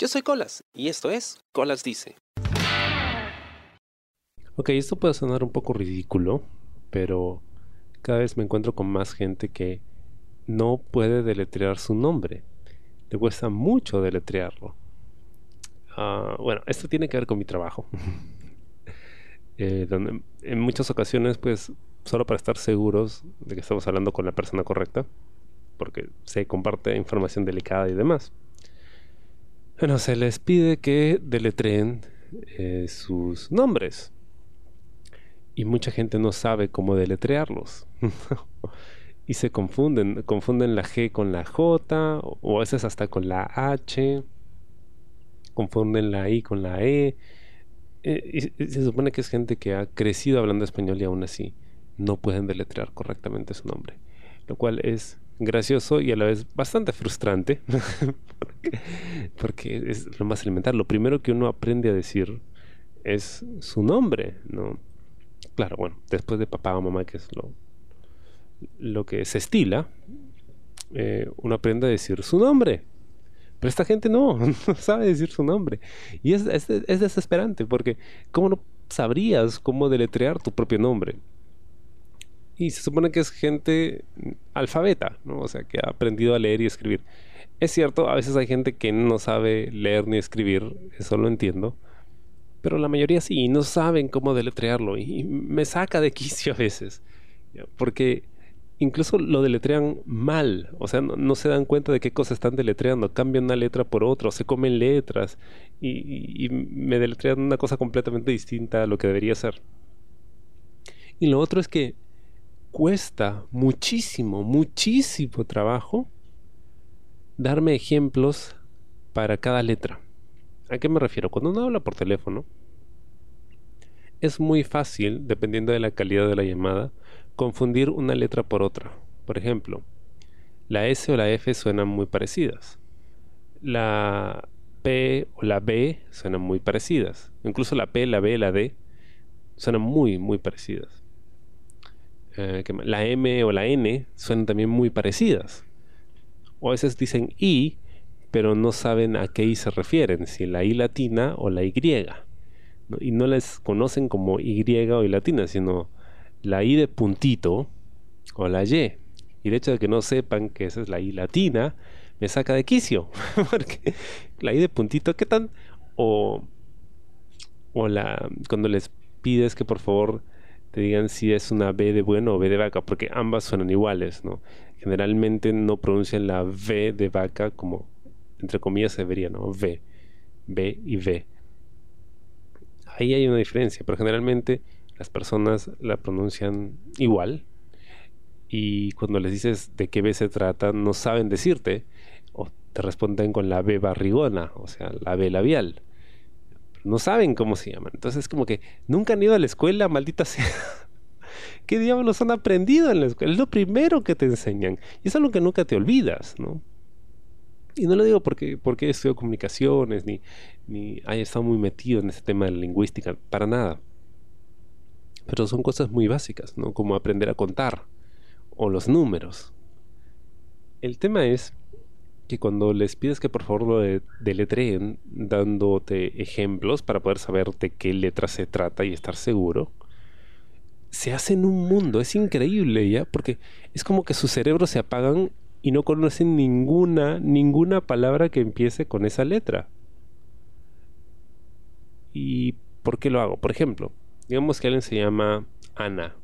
Yo soy Colas y esto es Colas Dice. Ok, esto puede sonar un poco ridículo, pero cada vez me encuentro con más gente que no puede deletrear su nombre. Le cuesta mucho deletrearlo. Ah, bueno, esto tiene que ver con mi trabajo. Eh, en muchas ocasiones, pues, solo para estar seguros de que estamos hablando con la persona correcta, porque se comparte información delicada y demás. Bueno, se les pide que deletreen eh, sus nombres. Y mucha gente no sabe cómo deletrearlos. y se confunden, confunden la G con la J, o a veces hasta con la H, confunden la I con la E. Eh, y se supone que es gente que ha crecido hablando español y aún así no pueden deletrear correctamente su nombre. Lo cual es gracioso y a la vez bastante frustrante. porque, es lo más elemental. Lo primero que uno aprende a decir es su nombre, ¿no? Claro, bueno, después de papá o mamá, que es lo, lo que se estila, eh, uno aprende a decir su nombre. Pero esta gente no, sabe decir su nombre. Y es, es desesperante, porque ¿cómo no sabrías cómo deletrear tu propio nombre? Y se supone que es gente alfabeta, ¿no? O sea, que ha aprendido a leer y escribir. Es cierto, a veces hay gente que no sabe leer ni escribir, eso lo entiendo. Pero la mayoría sí, no saben cómo deletrearlo. Y me saca de quicio a veces. Porque incluso lo deletrean mal. O sea, no, se dan cuenta de qué cosas están deletreando. Cambian una letra por otra, se comen letras. Y, y me deletrean una cosa completamente distinta a lo que debería ser. Y lo otro es que cuesta muchísimo, muchísimo trabajo darme ejemplos para cada letra. ¿A qué me refiero? Cuando uno habla por teléfono, es muy fácil, dependiendo de la calidad de la llamada, confundir una letra por otra. Por ejemplo, la S o la F suenan muy parecidas. La P o la B suenan muy parecidas. Incluso la P, la B, la D suenan muy, muy parecidas. Eh, la M o la N suenan también muy parecidas. O a veces dicen I, pero no saben a qué I se refieren, si la I latina o la Y. Y no les conocen como Y o I latina, sino la I de puntito o la Y. Y el hecho de que no sepan que esa es la I latina me saca de quicio. Porque la I de puntito, ¿qué tan? O, o la, cuando les pides que por favor te digan si es una B de bueno o B de vaca, porque ambas suenan iguales, ¿no? Generalmente no pronuncian la V de vaca como, entre comillas, se debería, ¿no? V, B y V. Ahí hay una diferencia, pero generalmente las personas la pronuncian igual y cuando les dices de qué B se trata, no saben decirte o te responden con la B barrigona, o sea, la B labial no saben cómo se llaman. Entonces es como que nunca han ido a la escuela, maldita sea. ¿Qué diablos han aprendido en la escuela? Es lo primero que te enseñan. Y es algo que nunca te olvidas, ¿no? Y no lo digo porque, porque he estudiado comunicaciones, ni, ni haya estado muy metido en ese tema de la lingüística, para nada. Pero son cosas muy básicas, ¿no? Como aprender a contar, o los números. El tema es que cuando les pides que por favor lo deletreen dándote ejemplos para poder saber de qué letra se trata y estar seguro, se hacen un mundo, es increíble ya, porque es como que sus cerebros se apagan y no conocen ninguna, ninguna palabra que empiece con esa letra. ¿Y por qué lo hago? Por ejemplo, digamos que alguien se llama Ana,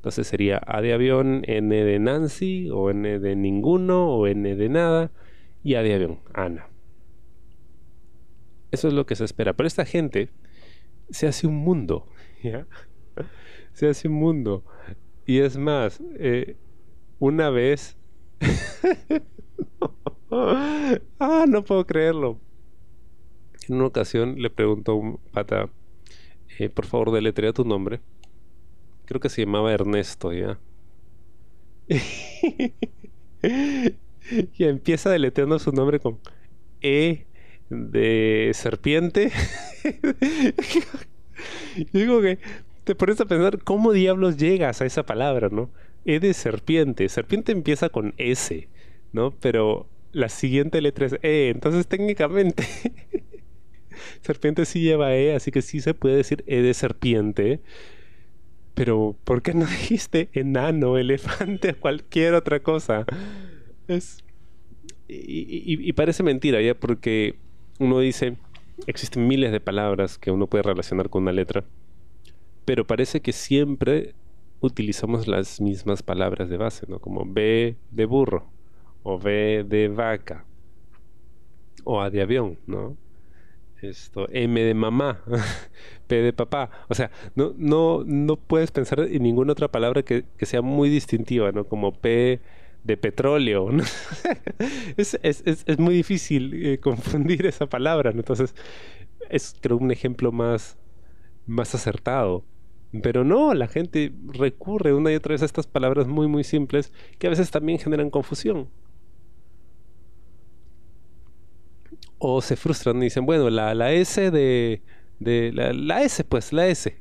entonces sería A de avión, N de Nancy, o N de ninguno, o N de nada, y A de avión, Ana. Eso es lo que se espera. Pero esta gente se hace un mundo, ¿ya? Se hace un mundo. Y es más, eh, una vez... ah, no puedo creerlo. En una ocasión le preguntó a un pata, eh, por favor, deletrea tu nombre creo que se llamaba Ernesto, ¿ya? y empieza deleteando su nombre con E de serpiente. digo que te pones a pensar cómo diablos llegas a esa palabra, ¿no? E de serpiente. Serpiente empieza con S, ¿no? Pero la siguiente letra es E. Entonces técnicamente serpiente sí lleva E, así que sí se puede decir E de serpiente. Pero ¿por qué no dijiste enano, elefante cualquier otra cosa? Es... Y, y parece mentira, ¿ya? Porque uno dice, existen miles de palabras que uno puede relacionar con una letra, pero parece que siempre utilizamos las mismas palabras de base, ¿no? Como B de burro, o B de vaca, o A de avión, ¿no? Esto, M de mamá, P de papá. O sea, no, no, no puedes pensar en ninguna otra palabra que, sea muy distintiva, ¿no? Como P de petróleo. es, es, es, muy difícil eh, confundir esa palabra, ¿no? Entonces, es creo un ejemplo más, más acertado. Pero no, la gente recurre una y otra vez a estas palabras muy, muy simples que a veces también generan confusión. O se frustran y dicen, bueno, la, la S de... de la, S, pues, la S.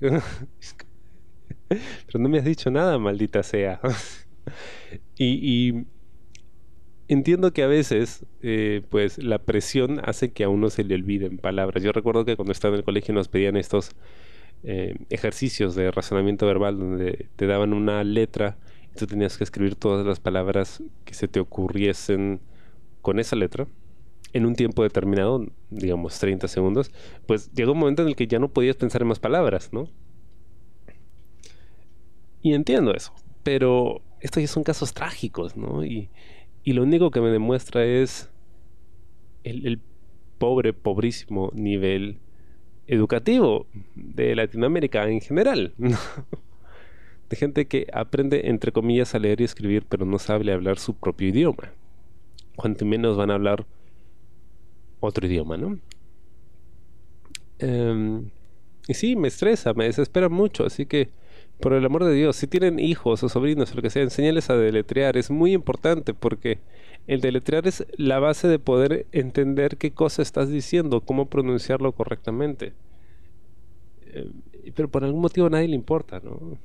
Pero no me has dicho nada, maldita sea. y, entiendo que a veces, eh, pues, la presión hace que a uno se le olviden palabras. Yo recuerdo que cuando estaba en el colegio nos pedían estos eh, ejercicios de razonamiento verbal donde te daban una letra y tú tenías que escribir todas las palabras que se te ocurriesen con esa letra en un tiempo determinado, digamos 30 segundos, pues llegó un momento en el que ya no podías pensar en más palabras, ¿no? Y entiendo eso, pero estos ya son casos trágicos, ¿no? Y, y lo único que me demuestra es el, el pobre, pobrísimo nivel educativo de Latinoamérica en general. de gente que aprende, entre comillas, a leer y escribir, pero no sabe hablar su propio idioma. Cuanto menos van a hablar otro idioma, ¿no? Em, y sí, me estresa, me desespera mucho, así que, por el amor de Dios, si tienen hijos o sobrinos o lo que sea, enséñales a deletrear, es muy importante porque el deletrear es la base de poder entender qué cosa estás diciendo, cómo pronunciarlo correctamente. Eh, pero por algún motivo a nadie le importa, ¿no?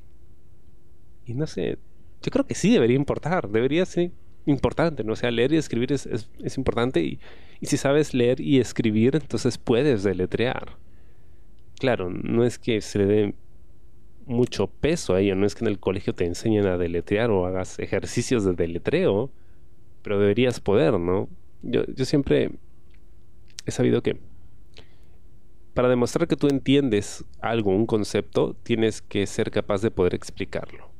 Y no sé, yo creo que sí debería importar, debería ser importante, ¿no? O sea, leer y escribir es, es, importante y, y, si sabes leer y escribir, entonces puedes deletrear. Claro, no es que se le dé mucho peso a ello, no es que en el colegio te enseñen a deletrear o hagas ejercicios de deletreo, pero deberías poder, ¿no? Yo, yo siempre he sabido que para demostrar que tú entiendes algo, un concepto, tienes que ser capaz de poder explicarlo.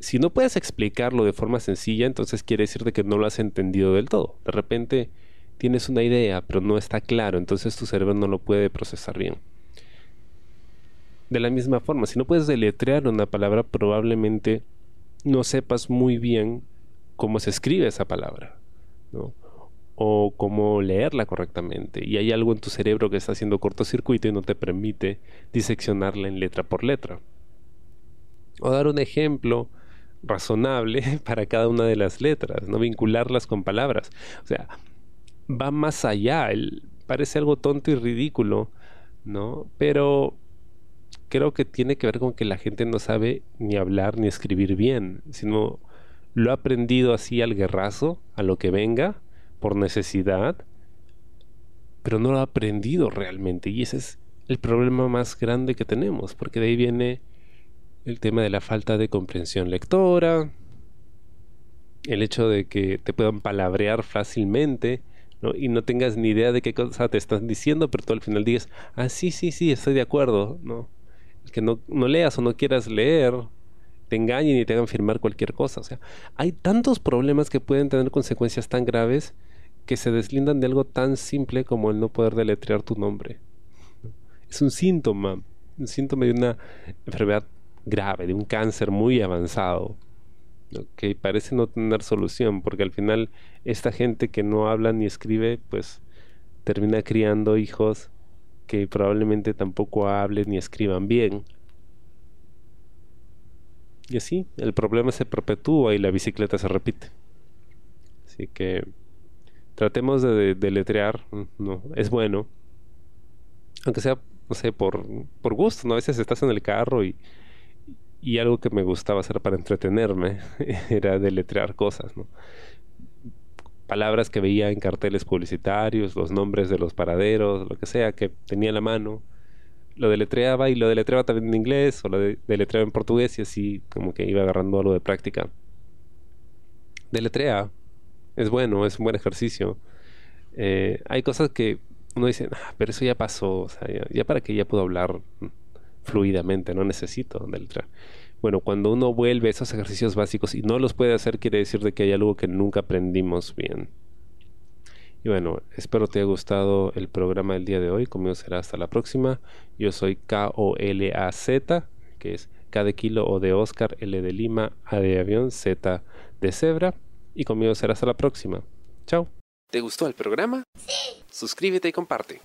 Si no puedes explicarlo de forma sencilla, entonces quiere decir que no lo has entendido del todo. De repente tienes una idea, pero no está claro, entonces tu cerebro no lo puede procesar bien. De la misma forma, si no puedes deletrear una palabra, probablemente no sepas muy bien cómo se escribe esa palabra, ¿no? o cómo leerla correctamente. Y hay algo en tu cerebro que está haciendo cortocircuito y no te permite diseccionarla en letra por letra. O dar un ejemplo razonable para cada una de las letras, no vincularlas con palabras. O sea, va más allá. parece algo tonto y ridículo, ¿no? Pero creo que tiene que ver con que la gente no sabe ni hablar ni escribir bien, sino lo ha aprendido así al guerrazo, a lo que venga, por necesidad, pero no lo ha aprendido realmente. Y ese es el problema más grande que tenemos, porque de ahí viene el tema de la falta de comprensión lectora, el hecho de que te puedan palabrear fácilmente, y no tengas ni idea de qué cosa te están diciendo, pero tú al final digas, ah, sí, sí, sí, estoy de acuerdo, ¿no? que no, no leas o no quieras leer, te engañen y te hagan firmar cualquier cosa. O sea, hay tantos problemas que pueden tener consecuencias tan graves que se deslindan de algo tan simple como el no poder deletrear tu nombre. Es un síntoma, un síntoma de una enfermedad grave, de un cáncer muy avanzado, que parece no tener solución, porque al final esta gente que no habla ni escribe, pues termina criando hijos que probablemente tampoco hablen ni escriban bien y así, el problema se perpetúa y la bicicleta se repite. Así que tratemos de deletrear, no, es bueno. Aunque sea, no sé, por, por gusto, ¿no? A veces estás en el carro y, y algo que me gustaba hacer para entretenerme era deletrear cosas, ¿no? palabras que veía en carteles publicitarios, los nombres de los paraderos, lo que sea, que tenía en la mano. Lo deletreaba y lo deletreaba también en inglés o lo deletreaba en portugués y así como que iba agarrando algo de práctica. Deletrea. Es bueno, es un buen ejercicio. Eh, hay cosas que uno dice, ah, pero eso ya pasó, o sea, ya, para que ya puedo hablar fluidamente, no necesito deletrear. Bueno, cuando uno vuelve a esos ejercicios básicos y no los puede hacer, quiere decir de que hay algo que nunca aprendimos bien. Y bueno, espero te haya gustado el programa del día de hoy. Conmigo será hasta la próxima. Yo soy K-O-L-A-Z, que es K de kilo O de Oscar, L de Lima, A de avión, Z de cebra. Y conmigo será hasta la próxima. Chao. ¿Te gustó el programa? Sí. Suscríbete y comparte.